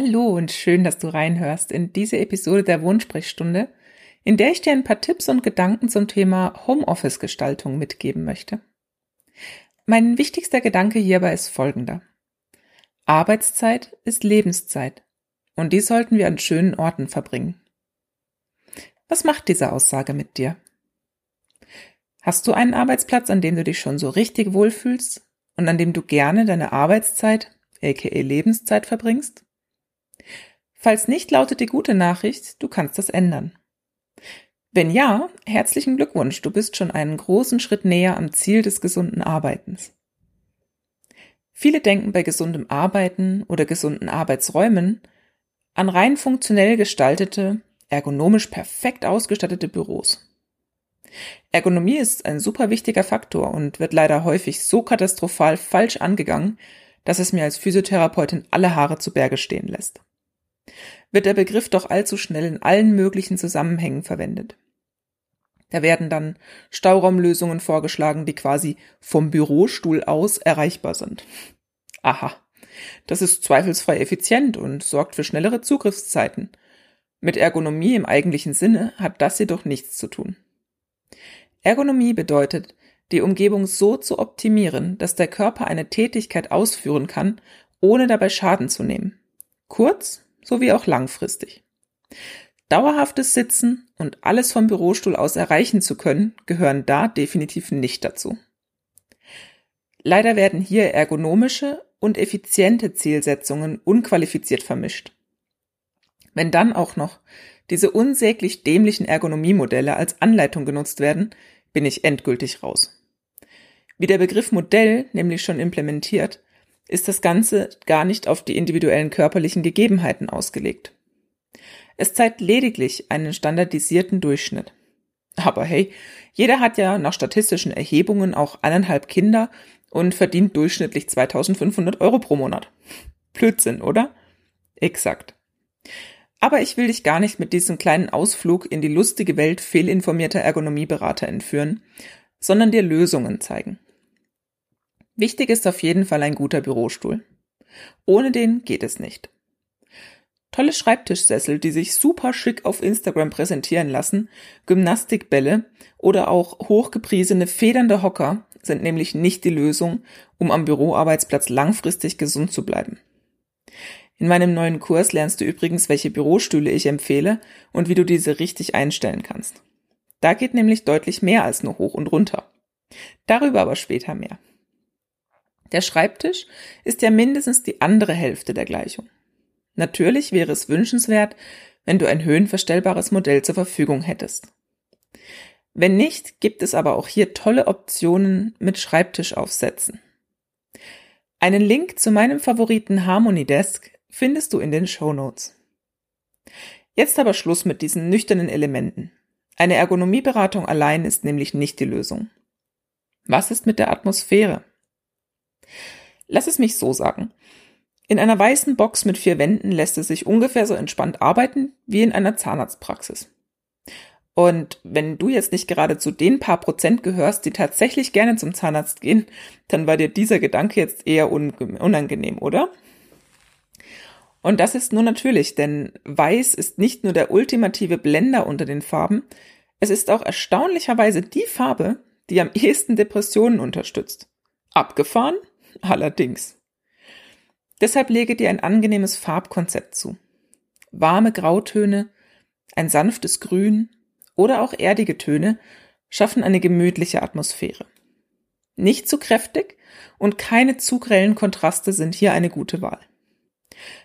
Hallo und schön, dass du reinhörst in diese Episode der Wohnsprechstunde, in der ich dir ein paar Tipps und Gedanken zum Thema Homeoffice-Gestaltung mitgeben möchte. Mein wichtigster Gedanke hierbei ist folgender. Arbeitszeit ist Lebenszeit und die sollten wir an schönen Orten verbringen. Was macht diese Aussage mit dir? Hast du einen Arbeitsplatz, an dem du dich schon so richtig wohlfühlst und an dem du gerne deine Arbeitszeit, aka Lebenszeit verbringst? Falls nicht, lautet die gute Nachricht, du kannst das ändern. Wenn ja, herzlichen Glückwunsch, du bist schon einen großen Schritt näher am Ziel des gesunden Arbeitens. Viele denken bei gesundem Arbeiten oder gesunden Arbeitsräumen an rein funktionell gestaltete, ergonomisch perfekt ausgestattete Büros. Ergonomie ist ein super wichtiger Faktor und wird leider häufig so katastrophal falsch angegangen, dass es mir als Physiotherapeutin alle Haare zu Berge stehen lässt wird der Begriff doch allzu schnell in allen möglichen Zusammenhängen verwendet. Da werden dann Stauraumlösungen vorgeschlagen, die quasi vom Bürostuhl aus erreichbar sind. Aha, das ist zweifelsfrei effizient und sorgt für schnellere Zugriffszeiten. Mit Ergonomie im eigentlichen Sinne hat das jedoch nichts zu tun. Ergonomie bedeutet, die Umgebung so zu optimieren, dass der Körper eine Tätigkeit ausführen kann, ohne dabei Schaden zu nehmen. Kurz, sowie auch langfristig. Dauerhaftes Sitzen und alles vom Bürostuhl aus erreichen zu können, gehören da definitiv nicht dazu. Leider werden hier ergonomische und effiziente Zielsetzungen unqualifiziert vermischt. Wenn dann auch noch diese unsäglich dämlichen Ergonomiemodelle als Anleitung genutzt werden, bin ich endgültig raus. Wie der Begriff Modell nämlich schon implementiert, ist das Ganze gar nicht auf die individuellen körperlichen Gegebenheiten ausgelegt. Es zeigt lediglich einen standardisierten Durchschnitt. Aber hey, jeder hat ja nach statistischen Erhebungen auch eineinhalb Kinder und verdient durchschnittlich 2500 Euro pro Monat. Blödsinn, oder? Exakt. Aber ich will dich gar nicht mit diesem kleinen Ausflug in die lustige Welt fehlinformierter Ergonomieberater entführen, sondern dir Lösungen zeigen. Wichtig ist auf jeden Fall ein guter Bürostuhl. Ohne den geht es nicht. Tolle Schreibtischsessel, die sich super schick auf Instagram präsentieren lassen, Gymnastikbälle oder auch hochgepriesene federnde Hocker sind nämlich nicht die Lösung, um am Büroarbeitsplatz langfristig gesund zu bleiben. In meinem neuen Kurs lernst du übrigens, welche Bürostühle ich empfehle und wie du diese richtig einstellen kannst. Da geht nämlich deutlich mehr als nur hoch und runter. Darüber aber später mehr. Der Schreibtisch ist ja mindestens die andere Hälfte der Gleichung. Natürlich wäre es wünschenswert, wenn du ein höhenverstellbares Modell zur Verfügung hättest. Wenn nicht, gibt es aber auch hier tolle Optionen mit Schreibtischaufsätzen. Einen Link zu meinem Favoriten Harmony Desk findest du in den Show Notes. Jetzt aber Schluss mit diesen nüchternen Elementen. Eine Ergonomieberatung allein ist nämlich nicht die Lösung. Was ist mit der Atmosphäre? Lass es mich so sagen. In einer weißen Box mit vier Wänden lässt es sich ungefähr so entspannt arbeiten wie in einer Zahnarztpraxis. Und wenn du jetzt nicht gerade zu den paar Prozent gehörst, die tatsächlich gerne zum Zahnarzt gehen, dann war dir dieser Gedanke jetzt eher unangenehm, oder? Und das ist nur natürlich, denn Weiß ist nicht nur der ultimative Blender unter den Farben, es ist auch erstaunlicherweise die Farbe, die am ehesten Depressionen unterstützt. Abgefahren? Allerdings. Deshalb lege dir ein angenehmes Farbkonzept zu. Warme Grautöne, ein sanftes Grün oder auch erdige Töne schaffen eine gemütliche Atmosphäre. Nicht zu kräftig und keine zu grellen Kontraste sind hier eine gute Wahl.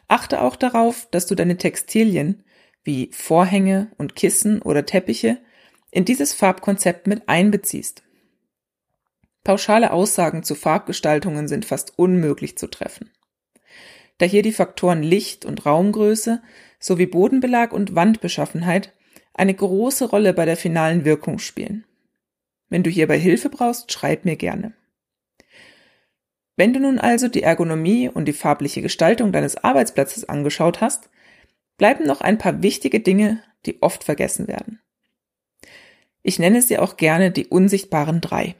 Achte auch darauf, dass du deine Textilien, wie Vorhänge und Kissen oder Teppiche in dieses Farbkonzept mit einbeziehst. Pauschale Aussagen zu Farbgestaltungen sind fast unmöglich zu treffen. Da hier die Faktoren Licht und Raumgröße sowie Bodenbelag und Wandbeschaffenheit eine große Rolle bei der finalen Wirkung spielen. Wenn du hierbei Hilfe brauchst, schreib mir gerne. Wenn du nun also die Ergonomie und die farbliche Gestaltung deines Arbeitsplatzes angeschaut hast, bleiben noch ein paar wichtige Dinge, die oft vergessen werden. Ich nenne sie auch gerne die unsichtbaren drei.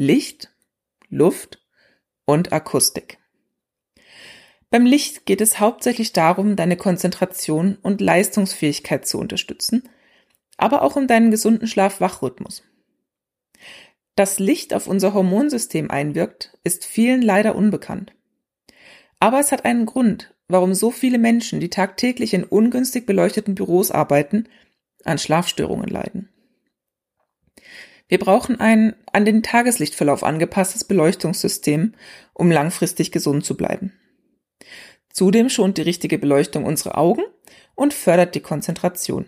Licht, Luft und Akustik. Beim Licht geht es hauptsächlich darum, deine Konzentration und Leistungsfähigkeit zu unterstützen, aber auch um deinen gesunden Schlaf-Wach-Rhythmus. Dass Licht auf unser Hormonsystem einwirkt, ist vielen leider unbekannt. Aber es hat einen Grund, warum so viele Menschen, die tagtäglich in ungünstig beleuchteten Büros arbeiten, an Schlafstörungen leiden. Wir brauchen ein an den Tageslichtverlauf angepasstes Beleuchtungssystem, um langfristig gesund zu bleiben. Zudem schont die richtige Beleuchtung unsere Augen und fördert die Konzentration.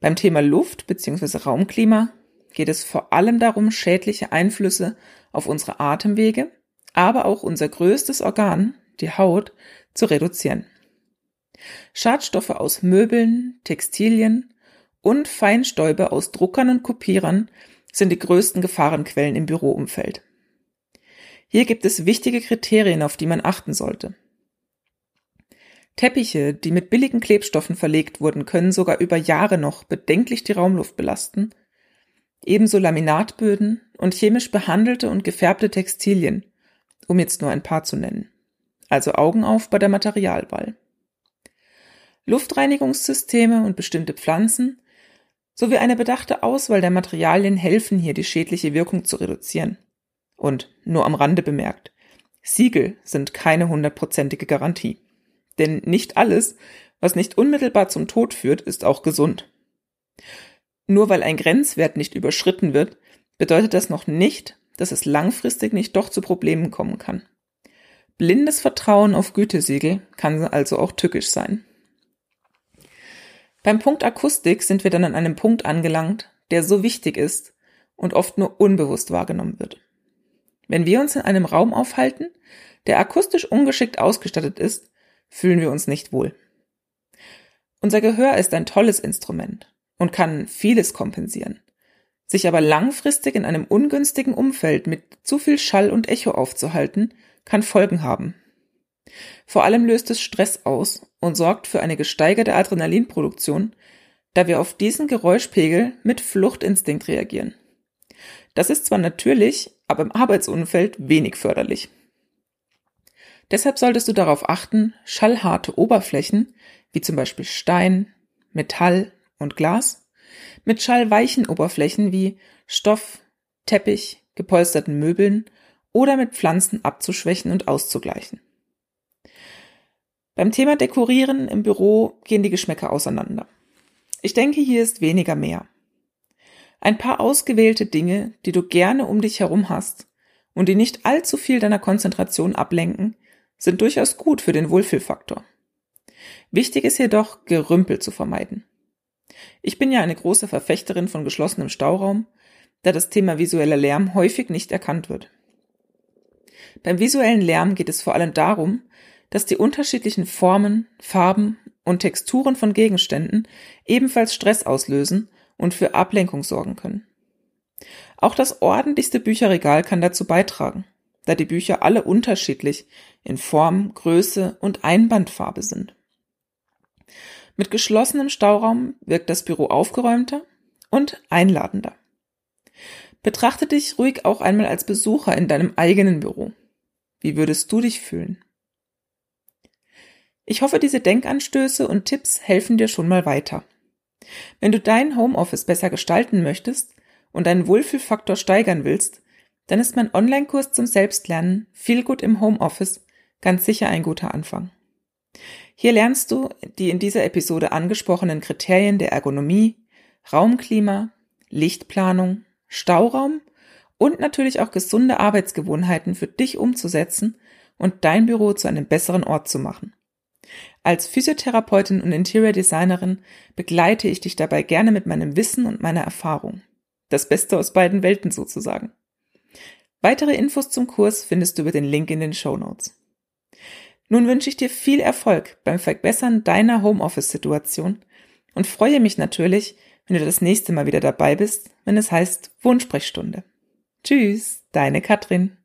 Beim Thema Luft bzw. Raumklima geht es vor allem darum, schädliche Einflüsse auf unsere Atemwege, aber auch unser größtes Organ, die Haut, zu reduzieren. Schadstoffe aus Möbeln, Textilien und Feinstäube aus Druckern und Kopierern sind die größten Gefahrenquellen im Büroumfeld. Hier gibt es wichtige Kriterien, auf die man achten sollte. Teppiche, die mit billigen Klebstoffen verlegt wurden, können sogar über Jahre noch bedenklich die Raumluft belasten. Ebenso Laminatböden und chemisch behandelte und gefärbte Textilien, um jetzt nur ein paar zu nennen also Augen auf bei der Materialwahl. Luftreinigungssysteme und bestimmte Pflanzen sowie eine bedachte Auswahl der Materialien helfen hier, die schädliche Wirkung zu reduzieren. Und nur am Rande bemerkt, Siegel sind keine hundertprozentige Garantie. Denn nicht alles, was nicht unmittelbar zum Tod führt, ist auch gesund. Nur weil ein Grenzwert nicht überschritten wird, bedeutet das noch nicht, dass es langfristig nicht doch zu Problemen kommen kann. Blindes Vertrauen auf Gütesiegel kann also auch tückisch sein. Beim Punkt Akustik sind wir dann an einem Punkt angelangt, der so wichtig ist und oft nur unbewusst wahrgenommen wird. Wenn wir uns in einem Raum aufhalten, der akustisch ungeschickt ausgestattet ist, fühlen wir uns nicht wohl. Unser Gehör ist ein tolles Instrument und kann vieles kompensieren. Sich aber langfristig in einem ungünstigen Umfeld mit zu viel Schall und Echo aufzuhalten, kann Folgen haben. Vor allem löst es Stress aus und sorgt für eine gesteigerte Adrenalinproduktion, da wir auf diesen Geräuschpegel mit Fluchtinstinkt reagieren. Das ist zwar natürlich, aber im Arbeitsumfeld wenig förderlich. Deshalb solltest du darauf achten, schallharte Oberflächen, wie zum Beispiel Stein, Metall und Glas, mit schallweichen Oberflächen wie Stoff, Teppich, gepolsterten Möbeln oder mit Pflanzen abzuschwächen und auszugleichen. Beim Thema Dekorieren im Büro gehen die Geschmäcker auseinander. Ich denke, hier ist weniger mehr. Ein paar ausgewählte Dinge, die du gerne um dich herum hast und die nicht allzu viel deiner Konzentration ablenken, sind durchaus gut für den Wohlfühlfaktor. Wichtig ist jedoch, Gerümpel zu vermeiden. Ich bin ja eine große Verfechterin von geschlossenem Stauraum, da das Thema visueller Lärm häufig nicht erkannt wird. Beim visuellen Lärm geht es vor allem darum, dass die unterschiedlichen Formen, Farben und Texturen von Gegenständen ebenfalls Stress auslösen und für Ablenkung sorgen können. Auch das ordentlichste Bücherregal kann dazu beitragen, da die Bücher alle unterschiedlich in Form, Größe und Einbandfarbe sind. Mit geschlossenem Stauraum wirkt das Büro aufgeräumter und einladender. Betrachte dich ruhig auch einmal als Besucher in deinem eigenen Büro. Wie würdest du dich fühlen? Ich hoffe, diese Denkanstöße und Tipps helfen dir schon mal weiter. Wenn du dein Homeoffice besser gestalten möchtest und deinen Wohlfühlfaktor steigern willst, dann ist mein Online-Kurs zum Selbstlernen viel gut im Homeoffice ganz sicher ein guter Anfang. Hier lernst du die in dieser Episode angesprochenen Kriterien der Ergonomie, Raumklima, Lichtplanung, Stauraum und natürlich auch gesunde Arbeitsgewohnheiten für dich umzusetzen und dein Büro zu einem besseren Ort zu machen. Als Physiotherapeutin und Interior Designerin begleite ich dich dabei gerne mit meinem Wissen und meiner Erfahrung. Das Beste aus beiden Welten sozusagen. Weitere Infos zum Kurs findest du über den Link in den Show Notes. Nun wünsche ich dir viel Erfolg beim Verbessern deiner Homeoffice-Situation und freue mich natürlich, wenn du das nächste Mal wieder dabei bist, wenn es heißt Wohnsprechstunde. Tschüss, deine Katrin.